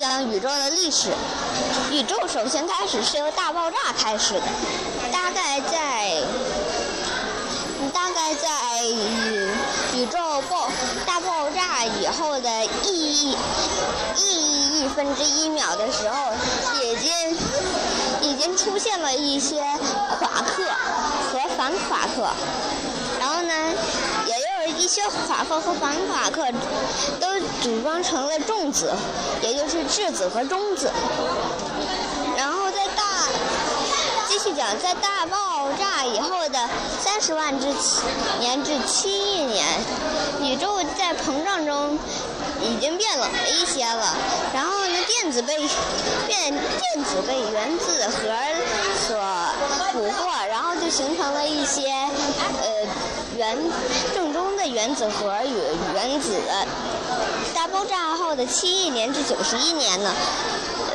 讲宇宙的历史。宇宙首先开始是由大爆炸开始的，大概在大概在宇宇宙爆大爆炸以后的一一亿亿分之一秒的时候，已经已经出现了一些夸克和反夸克，些夸克和反夸克都组装成了重子，也就是质子和中子。然后在大继续讲，在大爆炸以后的三十万至年至七亿年，宇宙在膨胀中已经变冷了一些了。然后呢，电子被变电子被原子核所捕获，然后就形成了一些呃原正中原子核与原子。大爆炸后的七亿年至九十亿年呢？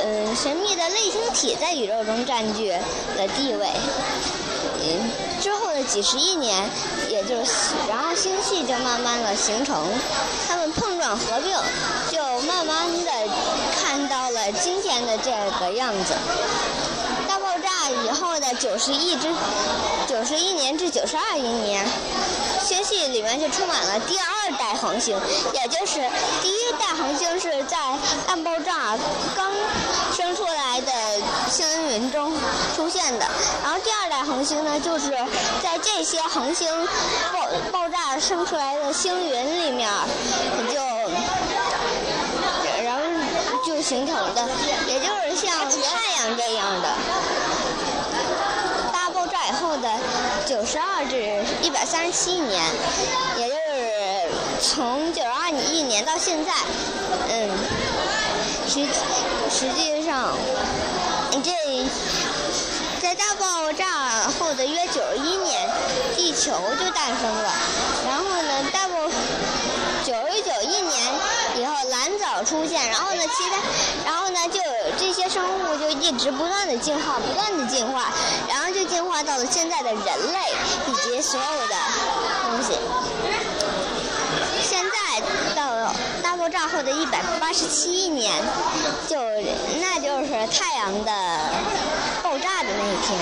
嗯，神秘的类星体在宇宙中占据了地位。嗯，之后的几十亿年，也就是，然后星系就慢慢的形成，它们碰撞合并，就慢慢的看到了今天的这个样子。九十亿至九十一年至九十二亿年。星系里面就充满了第二代恒星，也就是第一代恒星是在大爆炸刚生出来的星云中出现的，然后第二代恒星呢，就是在这些恒星爆爆炸生出来的星云里面就然后就形成的，也就是像太阳这样的。十二至一百三十七年，也就是从九十二亿年到现在，嗯，实实际上，这在大爆炸后的约九十一年，地球就诞生了。然后呢，大爆九十九亿年以后，蓝藻出现。然后呢，其他，然后呢，就这些生物就一直不断的进化，不断的进化。进化到了现在的人类以及所有的东西。现在到大爆炸后的一百八十七亿年，就那就是太阳的爆炸的那一天。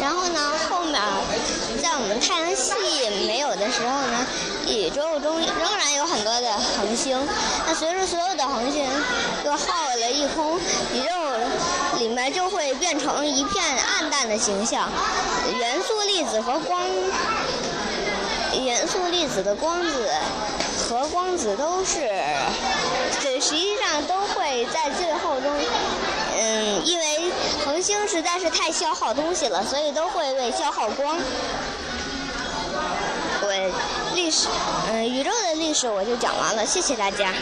然后呢，后面在我们太阳系没有的时候呢，宇宙中仍然有很多的恒星。那随着所有的恒星都耗了一空，宇宙。里面就会变成一片暗淡的形象，元素粒子和光，元素粒子的光子和光子都是，这实际上都会在最后中，嗯，因为恒星实在是太消耗东西了，所以都会被消耗光。我历史，嗯，宇宙的历史我就讲完了，谢谢大家。